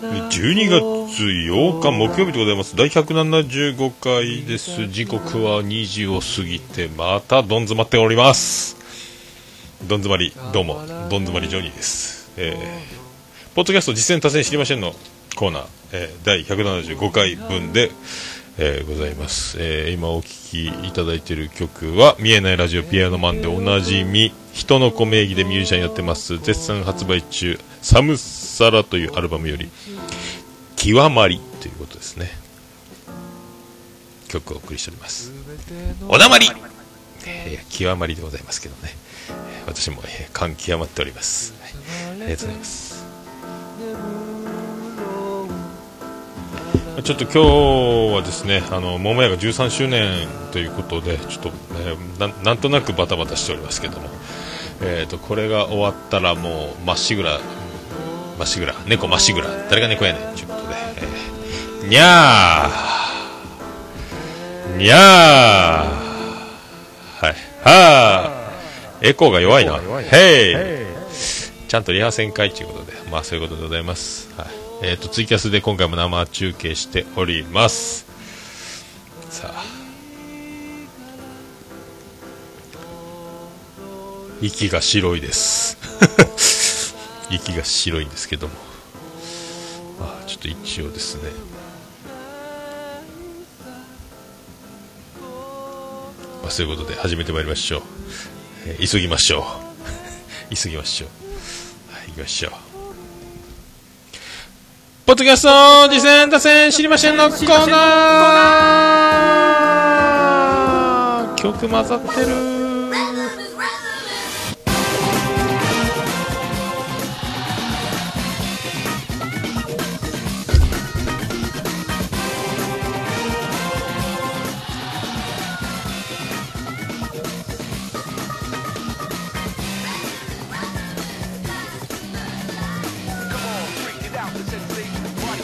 12月8日木曜日でございます。第175回です。時刻は2時を過ぎてまたどん詰まっております。どん詰まりどうも。どん詰まりジョニーです。えー、ポッドキャスト実践達成知りませんのコーナー、えー、第175回分で、えー、ございます、えー、今お聴きいただいている曲は「見えないラジオピアノマン」でおなじみ人の子名義でミュージシャンやってます。絶賛発売中「サムサラ」というアルバムより「極まり」ということですね。曲をお送りしております。おだまり、えー、極まりでございますけどね。私も、えー、感極まっております、はい、ありがとうございます。ちょっと今日はですね、あの桃屋が13周年ということで、ちょっと、えー、なんとなくバタバタしておりますけども、えーと、これが終わったらもうまっしぐらまっしぐら猫まっしぐら誰が猫やねんということで、えー、にゃー。にゃー。はい。はー。エコーが弱いな。へいちゃんとリハ戦会ということでまあそういうことでございます。はい。えーとツイキャスで今回も生中継しております。さあ。息が白いです息が白いんですけども、まあ、ちょっと一応ですね。まあ、そういうことで始めてまいりましょう、えー、急ぎましょう。急ぎましょう。はい行きましょう。ポッドキャスト次戦打線知りませんのコーナー。曲混ざってる。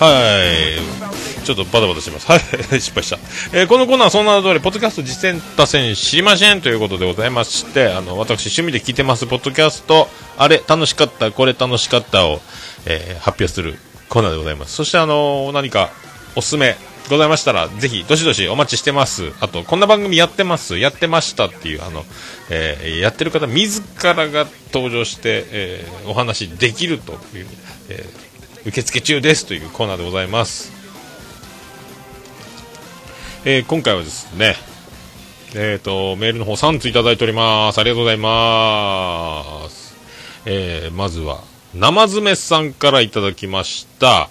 はいちょっとバタバタしてます。はい、失敗した。えー、このコーナーはそんな通り、ポッドキャスト実践打線知りませんということでございまして、あの、私趣味で聞いてます、ポッドキャスト、あれ楽しかった、これ楽しかった？を、えー、発表するコーナーでございます。そしてあのー、何かおすすめございましたら、ぜひ、どしどしお待ちしてます。あと、こんな番組やってます、やってましたっていう、あの、えー、やってる方自らが登場して、えー、お話できるという、えー受付中ですというコーナーでございます、えー、今回はですねえっ、ー、とメールの方3ついただいておりますありがとうございます、えー、まずは生詰さんからいただきました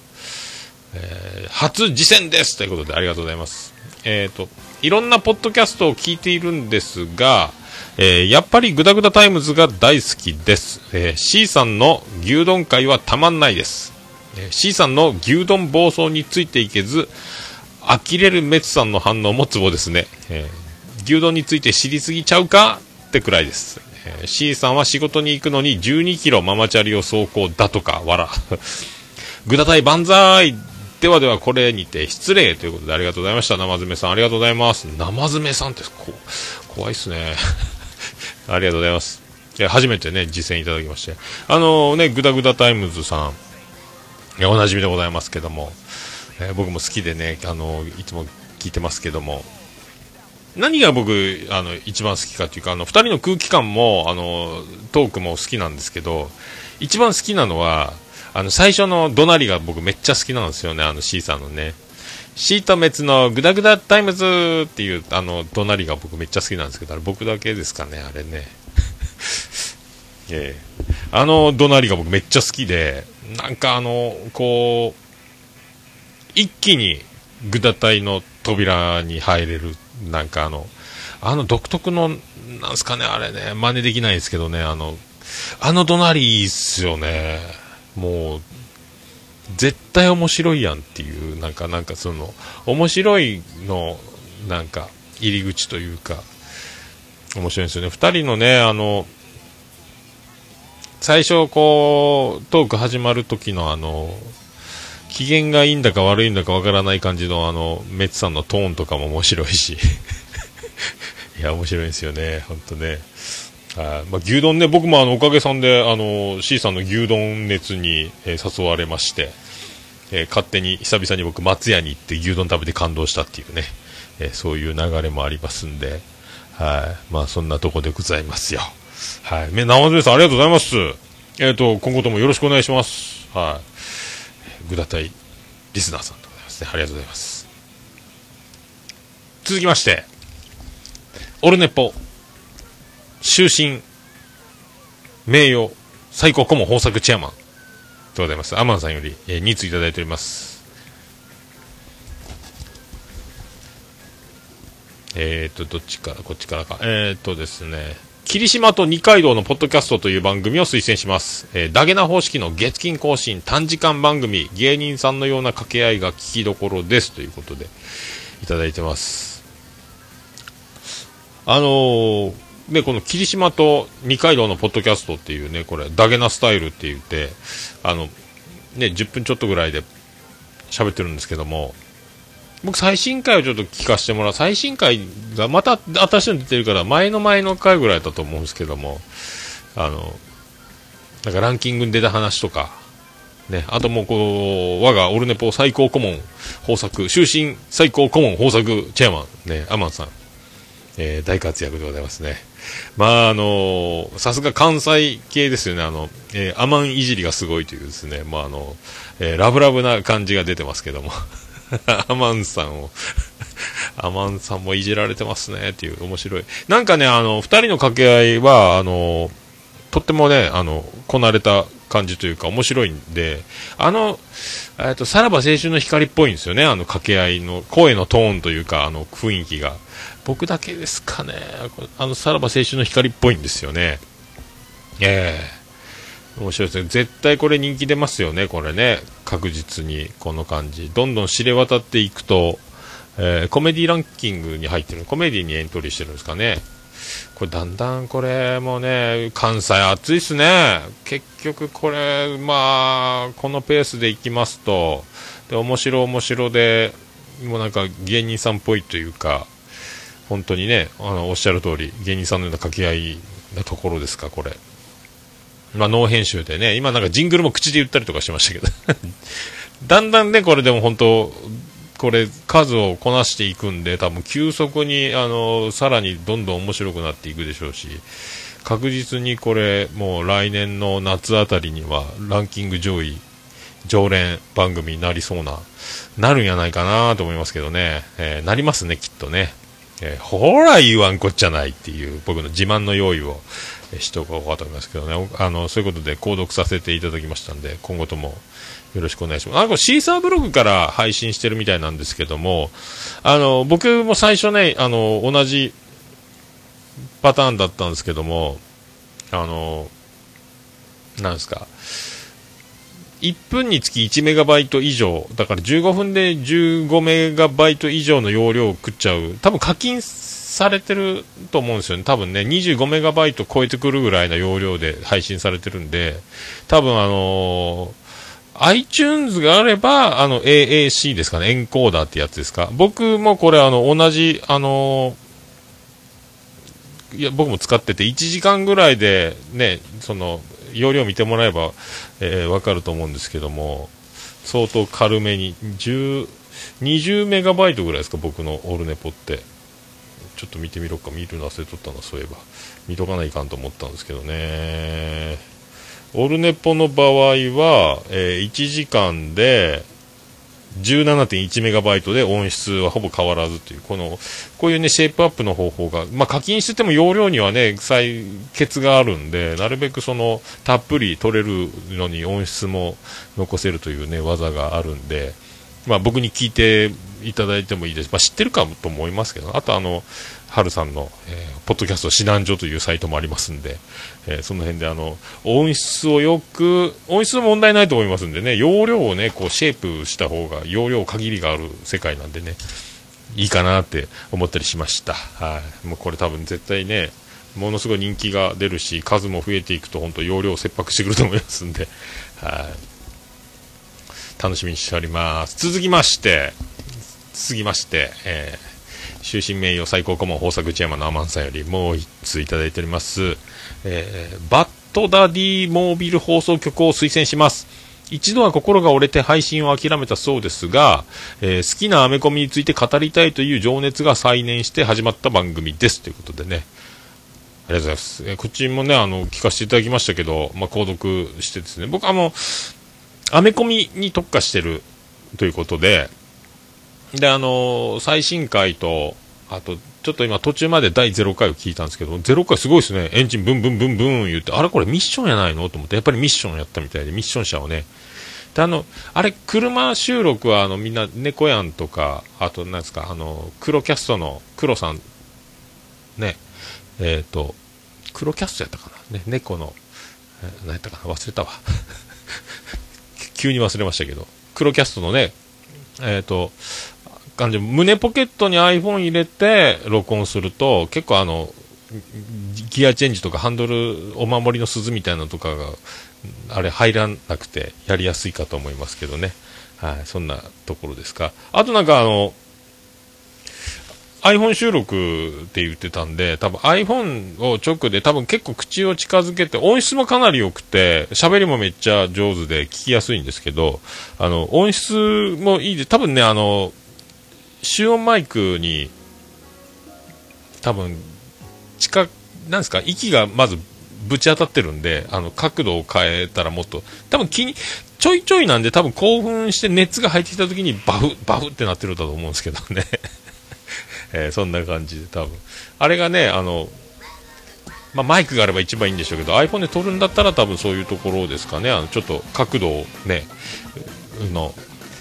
えー、初自せんですということでありがとうございます。えっ、と、いろんなポッドキャストを聞いているんですが、えー、やっぱりグダグダタイムズが大好きです。えー、C さんの牛丼会はたまんないです。え C さんの牛丼暴走についていけず、呆れるメツさんの反応もツボですね。えー、牛丼について知りすぎちゃうかってくらいです。えー、C さんは仕事に行くのに12キロママチャリを走行だとか、わら。グダタイ万歳ではではこれにて失礼ということでありがとうございました。生詰さんありがとうございます。生詰さんってこ怖いっすね。ありがとうございます。初めてね、自せんいただきまして。あのー、ね、グダグダタイムズさん、おなじみでございますけども、えー、僕も好きでね、あのいつも聞いてますけども、何が僕、あの、一番好きかというか、あの、二人の空気感も、あの、トークも好きなんですけど、一番好きなのは、あの、最初の怒鳴りが僕めっちゃ好きなんですよね、あの C さんのね。シート滅のグダグダタイムズっていう、あの、怒鳴りが僕めっちゃ好きなんですけど、あれ僕だけですかね、あれね。ええー、あの怒鳴りが僕めっちゃ好きで、なんかあの、こう、一気にグダ隊の扉に入れる、なんかあの、あの独特の、なんすかね、あれね、真似できないですけどね、あの、あの怒鳴りいいっすよね。もう、絶対面白いやんっていう、なんか、なんかその、面白いの、なんか、入り口というか、面白いんですよね。二人のね、あの、最初こうトーク始まる時のあの機嫌がいいんだか悪いんだかわからない感じのあのメッツさんのトーンとかも面白いし。いや面白いですよね。本当ね。はい。まあ、牛丼ね、僕もあのおかげさんであの C さんの牛丼熱に、えー、誘われまして、えー、勝手に久々に僕、松屋に行って牛丼食べて感動したっていうね、えー、そういう流れもありますんで、はい。まあ、そんなとこでございますよ。はい、生ズさんありがとうございます。えっ、と今後ともよろしくお願いします。はい、ぐだたいリスナーさんでございますね。ありがとうございます。続きまして、オルネポ終身、名誉、最高顧問豊作チェアマンでございます。アマンさんより、えー、2通いただいております。えっ、ー、と、どっちから、こっちからか。えっ、ー、とですね、霧島と二階堂のポッドキャストという番組を推薦します。えー、ダゲナ方式の月金更新短時間番組、芸人さんのような掛け合いが聞きどころです。ということで、いただいてます。あのー、で、この霧島と二階堂のポッドキャストっていうね、これ、ダゲナスタイルって言って、あの、ね、10分ちょっとぐらいで喋ってるんですけども、僕最新回をちょっと聞かせてもらう。最新回がまた新しいの出てるから、前の前の回ぐらいだと思うんですけども、あの、なんかランキングに出た話とか、ね、あともうこう、我がオルネポ最高顧問豊作、終身最高顧問豊作チェアマン、ね、アマンさん、えー、大活躍でございますね。まあ、あのさすが関西系ですよね、あの、えー、アマンいじりがすごいというですね、まあ、あの、えー、ラブラブな感じが出てますけども、アマンさんを アマンさんもいじられてますね、っていう面白い。なんかね、あの、二人の掛け合いは、あの、とってもね、あの、こなれた感じというか面白いんで、あの、えっと、さらば青春の光っぽいんですよね、あの掛け合いの声のトーンというか、あの雰囲気が。僕だけですかね、あの、さらば青春の光っぽいんですよね。ええー、面白いですね。絶対これ人気出ますよね、これね。確実に、この感じ。どんどん知れ渡っていくと、えー、コメディランキングに入ってる、コメディにエントリーしてるんですかね。これだんだんこれもね、関西暑いっすね。結局これ、まあ、このペースでいきますと、で、面白面白で、もうなんか芸人さんっぽいというか、本当にね、あの、おっしゃる通り、芸人さんのような掛け合いなところですか、これ。まあ、ノー編集でね、今なんかジングルも口で言ったりとかしましたけど。だんだんね、これでも本当、これ数をこなしていくんで、多分急速に、あの、さらにどんどん面白くなっていくでしょうし、確実にこれ、もう来年の夏あたりにはランキング上位、常連番組になりそうな、なるんやないかなと思いますけどね、えー、なりますね、きっとね。えー、ほら言わんこっちゃないっていう僕の自慢の用意を、えー、しとこうかと思いますけどね。あのそういうことで購読させていただきましたんで今後ともよろしくお願いします。あこれシーサーブログから配信してるみたいなんですけどもあの僕も最初ねあの同じパターンだったんですけどもあのなんですか。1分につき1メガバイト以上、だから15分で15メガバイト以上の容量を食っちゃう、多分課金されてると思うんですよね、多分ね、25メガバイト超えてくるぐらいな容量で配信されてるんで、多分あのー、iTunes があれば、あの、AAC ですかね、エンコーダーってやつですか。僕もこれ、あの、同じ、あのー、いや、僕も使ってて、1時間ぐらいで、ね、その、容量見てもらえば、えー、分かると思うんですけども相当軽めに10 20メガバイトぐらいですか僕のオルネポって。ちょっと見てみろか。見るの忘れとったなそういえば。見とかないかんと思ったんですけどね。オルネポの場合は、えー、1時間で17.1メガバイトで音質はほぼ変わらずという、この、こういうね、シェイプアップの方法が、まあ、課金してても容量にはね、採血があるんで、なるべくその、たっぷり取れるのに音質も残せるというね、技があるんで、まあ、僕に聞いていただいてもいいです。まあ、知ってるかもと思いますけど、あとあの、はるさんの、えー、ポッドキャスト指南所というサイトもありますんで、えー、その辺であの、音質をよく、音質の問題ないと思いますんでね、容量をね、こうシェイプした方が、容量限りがある世界なんでね、いいかなって思ったりしました。はい。もうこれ多分絶対ね、ものすごい人気が出るし、数も増えていくと本当容量を切迫してくると思いますんで、はい。楽しみにしております。続きまして、続きまして、えー終身名誉最高顧問豊作内山のアマンさんよりもう1通いただいております。えー、バッドダディモービル放送局を推薦します。一度は心が折れて配信を諦めたそうですが、えー、好きなアメコミについて語りたいという情熱が再燃して始まった番組ですということでね。ありがとうございます。え、こっちもね、あの、聞かせていただきましたけど、まあ、購読してですね、僕あの、アメコミに特化してるということで、で、あの、最新回と、あと、ちょっと今途中まで第0回を聞いたんですけど、0回すごいですね。エンジンブンブンブンブン言って、あれこれミッションやないの？と思って、やっぱりミッションやったみたいで、ミッション車をね。で、あの、あれ、車収録は、あの、みんな、猫やんとか、あと、なんですか、あの、黒キャストの黒さん、ね、えっ、ー、と、黒キャストやったかな？ね、猫の、何やったかな？忘れたわ。急に忘れましたけど、黒キャストのね、えっ、ー、と、感じ。胸ポケットに iPhone 入れて録音すると結構あのギアチェンジとかハンドルお守りの鈴みたいなのとかがあれ入らなくてやりやすいかと思いますけどね。はいそんなところですか。あとなんかあの iPhone 収録って言ってたんで、多分 iPhone を直で多分結構口を近づけて、音質もかなり良くて、喋りもめっちゃ上手で聞きやすいんですけど、あの、音質もいいで、多分ね、あの、集音マイクに多分近なんですか息がまずぶち当たってるんであの角度を変えたらもっと多分気にちょいちょいなんで多分興奮して熱が入ってきた時にバフバフってなってるんだと思うんですけどね、えー、そんな感じで多分。あれがねあのまあ、マイクがあれば一番いいんでしょうけど iPhone で撮るんだったら多分そういうところですかね。あのちょっと角度をねの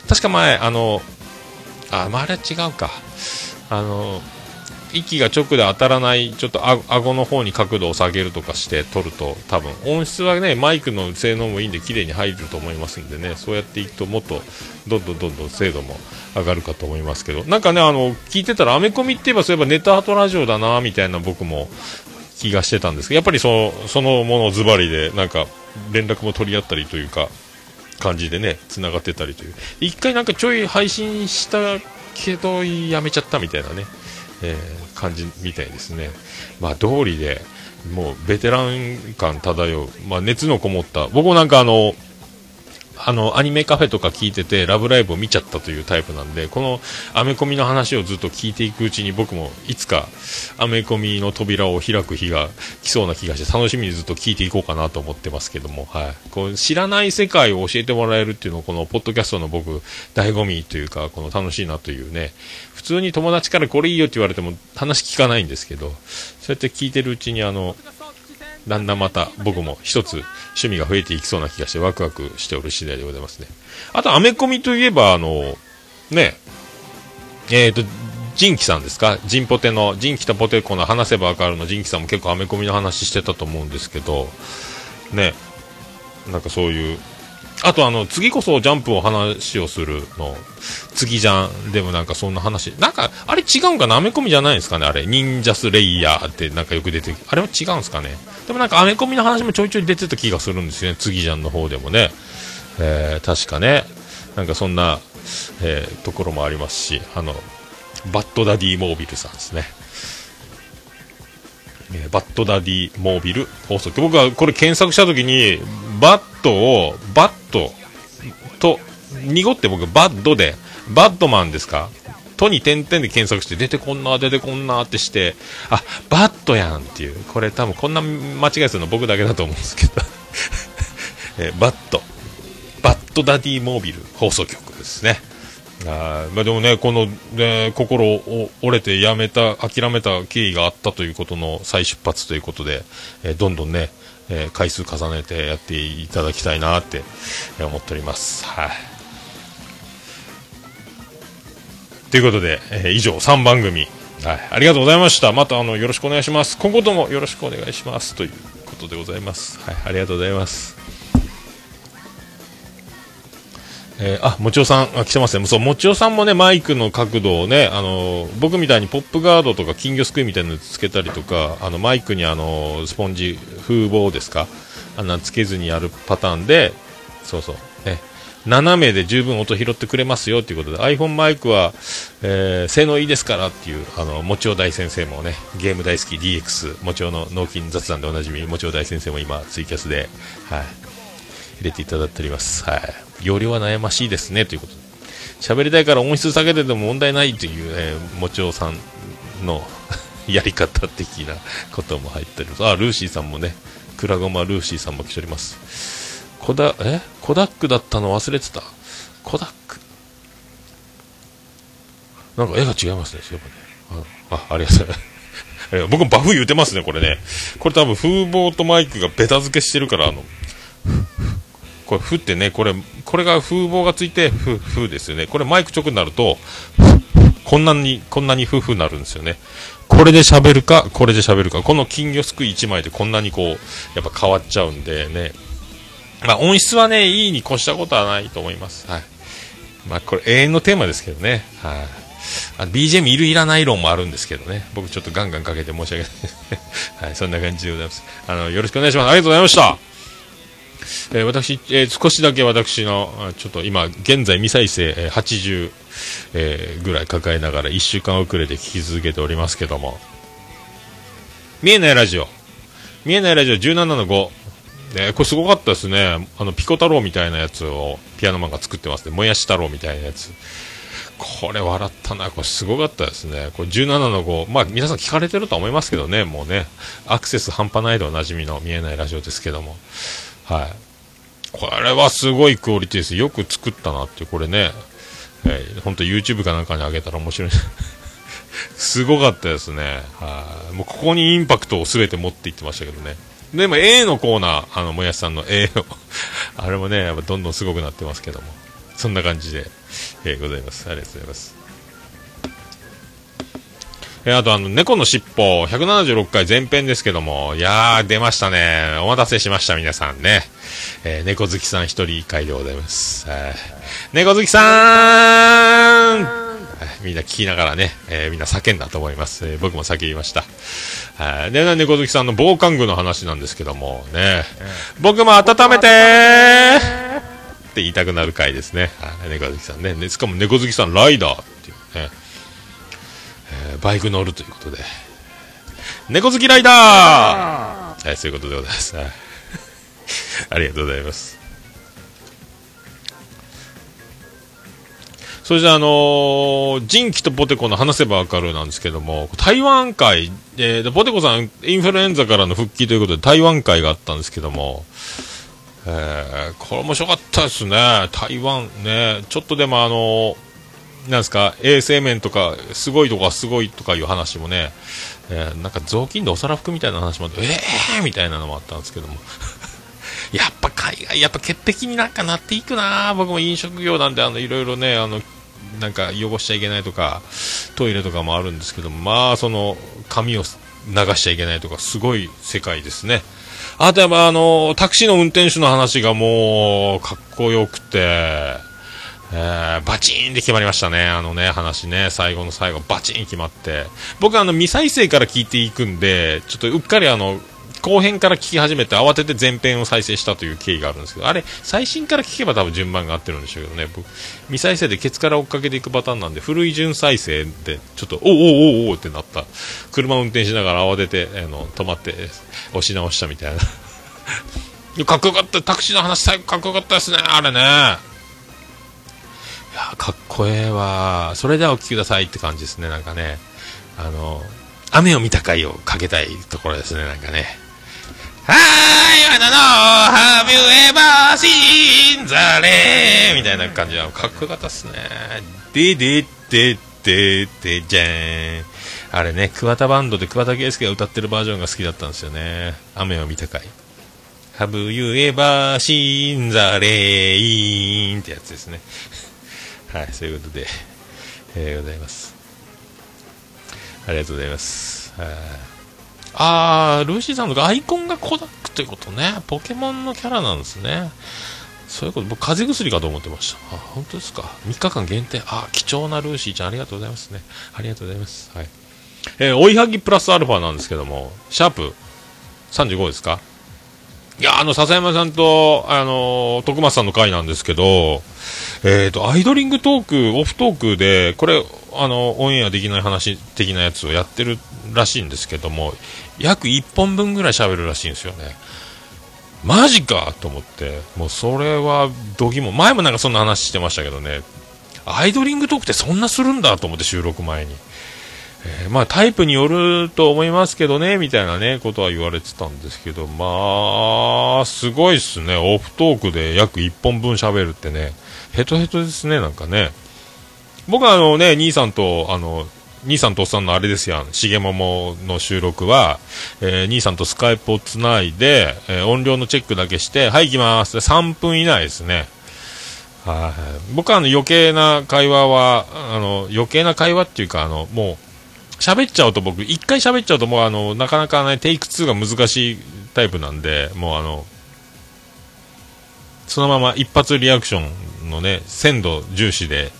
確か前あのあ、まあ、あれは違うか。あの、息が直で当たらない、ちょっとあ顎の方に角度を下げるとかして撮ると、多分音質はね、マイクの性能もいいんで、綺麗に入ると思いますんでね、そうやっていくと、もっとどんどんどんどん精度も上がるかと思いますけど、なんかね、あの聞いてたら、アメコミって言えば、そういえばネタアートラジオだなみたいな僕も気がしてたんですけど、やっぱりそのそのものズバリで、なんか連絡も取り合ったりというか、感じでね、繋がってたりという。一回なんかちょい配信したけど、やめちゃったみたいなね、えー、感じみたいですね。まあ、通りで、もうベテラン感漂う、まあ、熱のこもった、僕もなんかあの、あの、アニメカフェとか聞いてて、ラブライブを見ちゃったというタイプなんで、このアメコミの話をずっと聞いていくうちに僕もいつかアメコミの扉を開く日が来そうな気がして楽しみにずっと聞いていこうかなと思ってますけども、はい。こう知らない世界を教えてもらえるっていうのをこのポッドキャストの僕、醍醐味というか、この楽しいなというね、普通に友達からこれいいよって言われても話聞かないんですけど、そうやって聞いてるうちにあの、だんだんまた僕も一つ趣味が増えていきそうな気がしてワクワクしておる次第でございますね。あと、アメコミといえば、あの、ね、えっ、ー、と、ジンキさんですか？ジンポテの、ジンキとポテコの話せばわかるのジンキさんも結構アメコミの話してたと思うんですけど、ね、なんかそういうあとあの、次こそジャンプを話をするの、次じゃん。でもなんかそんな話。なんか、あれ違うんかな？アメコミじゃないんですかねあれ。忍者スレイヤーってなんかよく出てあれは違うんですかね？でもなんかアメコミの話もちょいちょい出てた気がするんですよね。次じゃんの方でもね。えー、確かね。なんかそんな、えー、ところもありますし、あの、バッドダディモービルさんですね。えー、バッドダディモービル放送僕はこれ検索したときに、バットを、バットと、濁って僕、バッドで、バッドマンですか？とに点々で検索して出てこんな、出てこんなってして、あ、バットやんっていう、これ多分こんな間違いするの僕だけだと思うんですけど。えー、バット、バッドダディモービル放送局ですね。あまあ、でもね、この、ね、心を折れてやめた、諦めた経緯があったということの再出発ということで、えー、どんどんね、えー、回数重ねてやっていただきたいなって思っております。はい、ということで、えー、以上3番組、はい、ありがとうございました。またあのよろしくお願いします。今後ともよろしくお願いしますということでございます。はい、ありがとうございます。えー、あ、もちおさん、あ、来てますね。そう、もちおさんもね、マイクの角度をね、あの、僕みたいにポップガードとか金魚すくいみたいなのつけたりとか、あの、マイクにあの、スポンジ、風防ですかあんなつけずにやるパターンで、そうそう、ね、斜めで十分音拾ってくれますよということで iPhone マイクは、えー、性能いいですからっていうあのもちお大先生もねゲーム大好き DX もちおの脳筋雑談でおなじみもちお大先生も今ツイキャスで、はい、入れていただいております、はい、容量は悩ましいですねということで喋りたいから音質下げてても問題ないという、えー、もちおさんの やり方的なことも入ってるあルーシーさんもねクラゴマルーシーさんも来ておりますコダ、え？コダックだったの忘れてた。コダック。なんか絵が違いますね、そういえばね。あ、あありがとうございます。僕もバフ言うてますね、これね。これ多分風貌とマイクがベタ付けしてるから、あの、これ、ふってね、これ、これが風貌がついて、ふ、ふですよね。これマイク直になると、こんなに、こんなにふふになるんですよね。これで喋るか、これで喋るか。この金魚すくい1枚でこんなにこう、やっぱ変わっちゃうんでね。まあ、音質はね、いいに越したことはないと思います。はい。まあ、これ永遠のテーマですけどね。はい。あ BGM いるいらない論もあるんですけどね。僕ちょっとガンガンかけて申し訳ない。はい、そんな感じでございます。あの、よろしくお願いします。ありがとうございました。えー、私、えー、少しだけ私の、ちょっと今、現在未再生、80、えー、ぐらい抱えながら1週間遅れて聞き続けておりますけども、見えないラジオ、見えないラジオ17の5、ね、これすごかったですね。あの、ピコ太郎みたいなやつをピアノマンが作ってますね。もやし太郎みたいなやつ。これ笑ったな。これすごかったですね。これ17の5。まあ皆さん聞かれてるとは思いますけどね。もうね。アクセス半端ないでおなじみの見えないラジオですけども。はい。これはすごいクオリティです。よく作ったなって、これね。はい。本当 YouTube かなんかに上げたら面白い。すごかったですね。はい。もうここにインパクトを全て持っていってましたけどね。でも A のコーナー、あの、もやしさんの A のあれもね、やっぱどんどんすごくなってますけども、そんな感じで、えー、ございます。ありがとうございます。えー、あとあの、猫の尻尾、176回前編ですけども、いやー、出ましたね。お待たせしました、皆さんね。えー、猫好きさん一人会でございます。え猫好きさーんみんな聞きながらね、えー、みんな叫んだと思います。えー、僕も叫びました。はい。で、猫好きさんの防寒具の話なんですけども、ね、僕も温めてーって言いたくなる回ですね。猫好きさんね。しかも猫好きさんライダー、ー、バイク乗るということで、猫好きライダーはい、そういうことでございます。ありがとうございます。それじゃあ、のー、ジンキとポテコの話せばわかるなんですけども、台湾会、えー、ポテコさん、インフルエンザからの復帰ということで、台湾会があったんですけども、えー、これ面白かったですね。台湾ね、ちょっとでもあのー、なんですか、衛生面とか、すごいとかすごいとかいう話もね、えー、なんか雑巾でお皿拭くみたいな話もあって、えーみたいなのもあったんですけども。やっぱ海外、やっぱ潔癖になんかなっていくな僕も飲食業なんで、あの、いろいろね、あの、なんか汚しちゃいけないとか、トイレとかもあるんですけどまあ、その、髪を流しちゃいけないとか、すごい世界ですね。あとやっぱあの、タクシーの運転手の話がもう、かっこよくて、えー、バチーンで決まりましたね。あのね、話ね、最後の最後、バチーン決まって。僕あの、未再生から聞いていくんで、ちょっとうっかりあの、後編から聞き始めて慌てて前編を再生したという経緯があるんですけど、あれ、最新から聞けば多分順番が合ってるんでしょうけどね、僕、未再生でケツから追っかけていくパターンなんで、古い順再生で、ちょっと、おおおおおってなった。車を運転しながら慌てて、あの、止まって、押し直したみたいな。かっこよかった、タクシーの話最後かっこよかったですね、あれね。いや、かっこええわ。それではお聞きくださいって感じですね、なんかね。あの、雨を見た回をかけたいところですね、なんかね。はい、あなの、Have you ever seen the rain? みたいな感じはかっこよかったっすね。でででででじゃーん。あれね、桑田バンドで桑田佳祐が歌ってるバージョンが好きだったんですよね。雨を見たかい。Have you ever seen the rain? ってやつですね。はい、そういうことで、えー、ございます。ありがとうございます。はいあー、ルーシーさんのアイコンがコダックということね。ポケモンのキャラなんですね。そういうこと、僕、風邪薬かと思ってました。あ、本当ですか。3日間限定。あ、貴重なルーシーちゃん、ありがとうございますね。ありがとうございます。はい。えー、追いはぎプラスアルファなんですけども、シャープ35ですか？いや、あの、笹山さんと、あの、徳松さんの回なんですけど、えっ、ー、と、アイドリングトーク、オフトークで、これ、あの、オンエアできない話的なやつをやってるらしいんですけども、約1本分ぐらい喋るらしいんですよね。マジかと思って、もうそれは、どぎも、前もなんかそんな話してましたけどね、アイドリングトークってそんなするんだと思って収録前に。えー、まあタイプによると思いますけどね、みたいなね、ことは言われてたんですけど、まあ、すごいっすね。オフトークで約1本分喋るってね、ヘトヘトですね、なんかね。僕はあのね、兄さんと、あの、兄さんとおっさんのあれですやん、しげももの収録は、えー、兄さんとスカイプをつないで、えー、音量のチェックだけして、はい、行きます。3分以内ですね。はい。僕はあの余計な会話は、あの、余計な会話っていうか、あの、もう、喋っちゃうと僕、一回喋っちゃうともうあの、なかなかね、テイク2が難しいタイプなんで、もうあの、そのまま一発リアクションのね、鮮度重視で、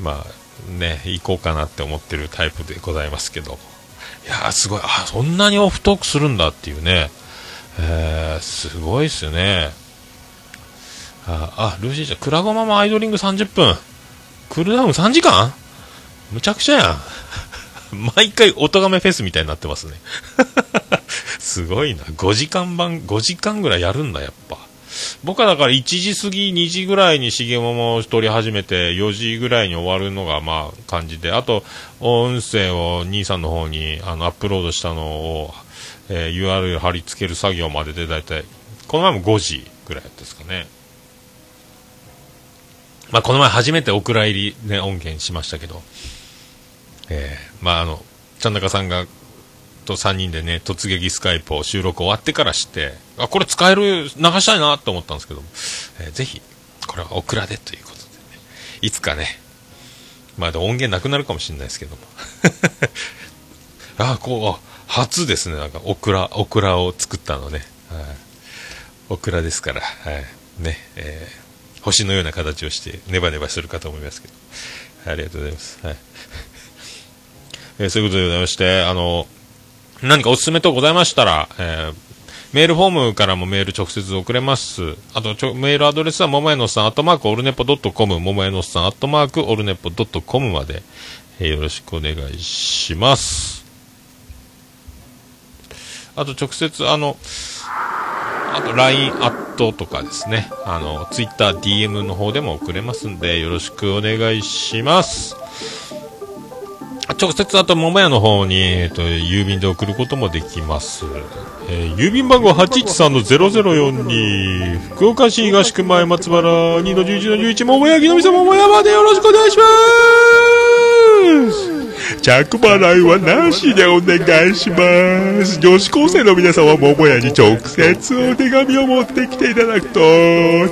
まあね、行こうかなって思ってるタイプでございますけど、いやーすごい、あ、そんなにオフトークするんだっていうね、えー、すごいっすね。あ、あルーシーちゃん、クラゴマもアイドリング30分。クールダウン3時間？むちゃくちゃやん。毎回音がめフェスみたいになってますね。すごいな。5時間版、5時間ぐらいやるんだ、やっぱ。僕はだから1時過ぎ、2時ぐらいに重桃を撮り始めて、4時ぐらいに終わるのがまあ感じで、あと、音声を兄さんの方にあのアップロードしたのを、えー、URL 貼り付ける作業まででだいたい、この前も5時ぐらいですかね。まあこの前初めてお蔵入りね、音源しましたけど、えー、まああの、ちゃんなかさんが、と3人でね、突撃スカイプを収録終わってからして、あ、これ使える、流したいなと思ったんですけども、えー、ぜひ、これはオクラでということでね、いつかね、まあ音源なくなるかもしれないですけども。あ、こう、初ですね、なんか、オクラ、オクラを作ったのね。オクラですから、はい。ね、えー、星のような形をして、ネバネバするかと思いますけど。ありがとうございます。はい。えー、そういうことでございまして、あの、何かおすすめとございましたら、えー、メールフォームからもメール直接送れます。あと、メールアドレスは、ももやのさん、アットマークオルネポドットコム、ももやのさん、アットマークオルネポドットコムまで、えー、よろしくお願いします。あと、直接、あの、あと、LINE アットとかですね、あの、Twitter、DM の方でも送れますんで、よろしくお願いします。直接あと桃屋の方に、えっと、郵便で送ることもできます。えー、郵便番号813-0042、福岡市東区前松原2-11-11、桃屋木のみさ桃屋までよろしくお願いします着払いはなしでお願いします。女子高生の皆さんは桃屋に直接お手紙を持ってきていただくと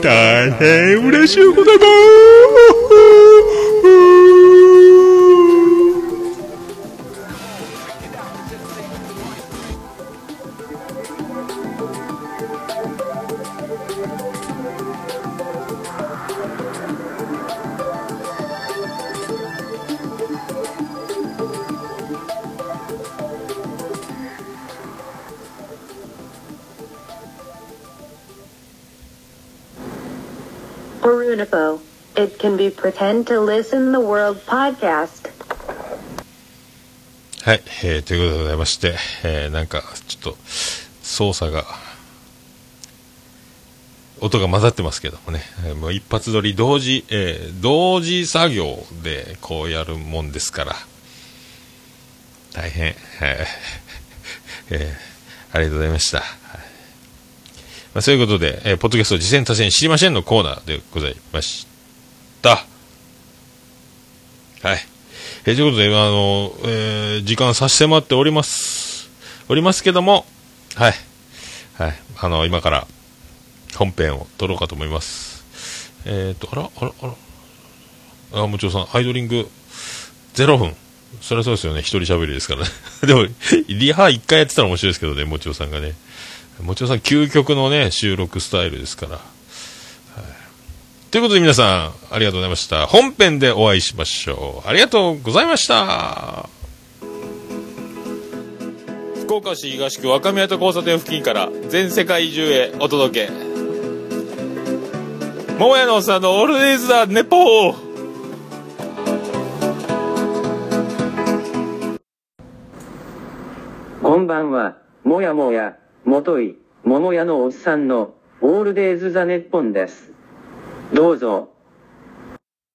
大変嬉しいございます。Brunipo. It can be pretend to listen the world podcast. はい、えー、ということでございまして、えー、なんかちょっと操作が音が混ざってますけどもね、えー、もう一発撮り同時、えー、同時作業でこうやるもんですから大変、えーえー、ありがとうございました。まあ、そういうことで、えー、ポッドキャスト次戦多戦知りませんのコーナーでございました。はい。えー、ということで、あの、えー、時間差し迫っております。おりますけども、はい。はい。あの、今から本編を撮ろうかと思います。えっ、ー、と、あら、あら、あら。あ、もちろんさん、アイドリング0分。そりゃそうですよね。一人喋りですからね。でも、リハ1回やってたら面白いですけどね、もちろんさんがね。もちろんさん、究極のね、収録スタイルですから。はい、ということで皆さん、ありがとうございました。本編でお会いしましょう。ありがとうございました。福岡市東区若宮と交差点付近から全世界中へお届け桃屋のおっさんのオールデイズ・ザ・ネポーこんばんは、もやもや、もとい、桃屋のおっさんの、オールデイズ・ザ・ネッポンです。どうぞ、